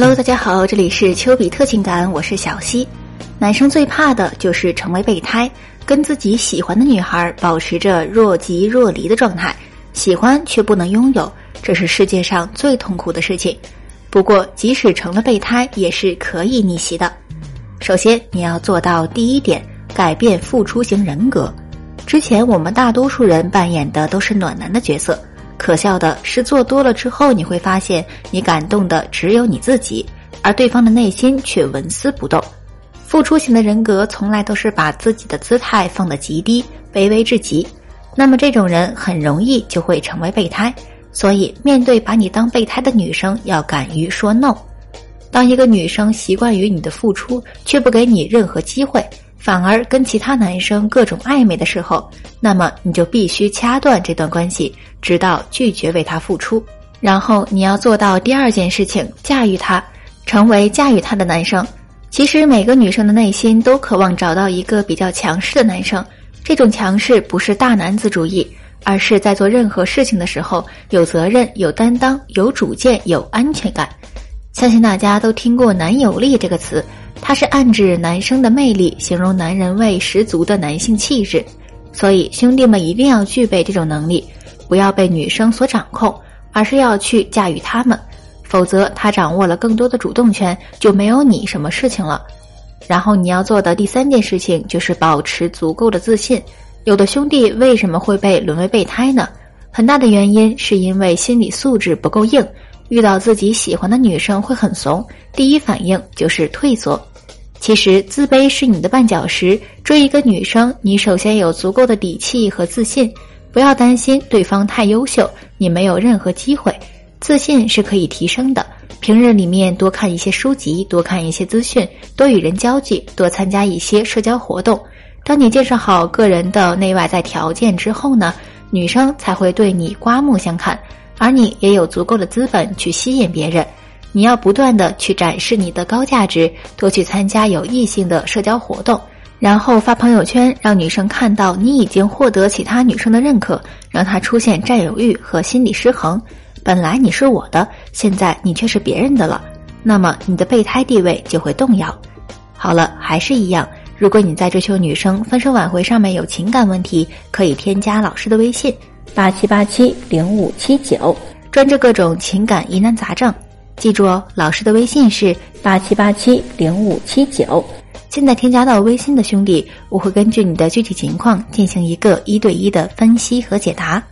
Hello，大家好，这里是丘比特情感，我是小溪。男生最怕的就是成为备胎，跟自己喜欢的女孩保持着若即若离的状态，喜欢却不能拥有，这是世界上最痛苦的事情。不过，即使成了备胎，也是可以逆袭的。首先，你要做到第一点，改变付出型人格。之前我们大多数人扮演的都是暖男的角色。可笑的是，做多了之后，你会发现你感动的只有你自己，而对方的内心却纹丝不动。付出型的人格从来都是把自己的姿态放得极低，卑微至极。那么这种人很容易就会成为备胎。所以，面对把你当备胎的女生，要敢于说 no。当一个女生习惯于你的付出，却不给你任何机会。反而跟其他男生各种暧昧的时候，那么你就必须掐断这段关系，直到拒绝为他付出。然后你要做到第二件事情，驾驭他，成为驾驭他的男生。其实每个女生的内心都渴望找到一个比较强势的男生，这种强势不是大男子主义，而是在做任何事情的时候有责任、有担当、有主见、有安全感。相信大家都听过“男友力”这个词。它是暗指男生的魅力，形容男人味十足的男性气质，所以兄弟们一定要具备这种能力，不要被女生所掌控，而是要去驾驭他们，否则他掌握了更多的主动权，就没有你什么事情了。然后你要做的第三件事情就是保持足够的自信。有的兄弟为什么会被沦为备胎呢？很大的原因是因为心理素质不够硬。遇到自己喜欢的女生会很怂，第一反应就是退缩。其实自卑是你的绊脚石。追一个女生，你首先有足够的底气和自信，不要担心对方太优秀，你没有任何机会。自信是可以提升的。平日里面多看一些书籍，多看一些资讯，多与人交际，多参加一些社交活动。当你介绍好个人的内外在条件之后呢，女生才会对你刮目相看。而你也有足够的资本去吸引别人，你要不断的去展示你的高价值，多去参加有异性的社交活动，然后发朋友圈，让女生看到你已经获得其他女生的认可，让她出现占有欲和心理失衡。本来你是我的，现在你却是别人的了，那么你的备胎地位就会动摇。好了，还是一样，如果你在追求女生分手挽回上面有情感问题，可以添加老师的微信。八七八七零五七九，专治各种情感疑难杂症。记住哦，老师的微信是八七八七零五七九。现在添加到微信的兄弟，我会根据你的具体情况进行一个一对一的分析和解答。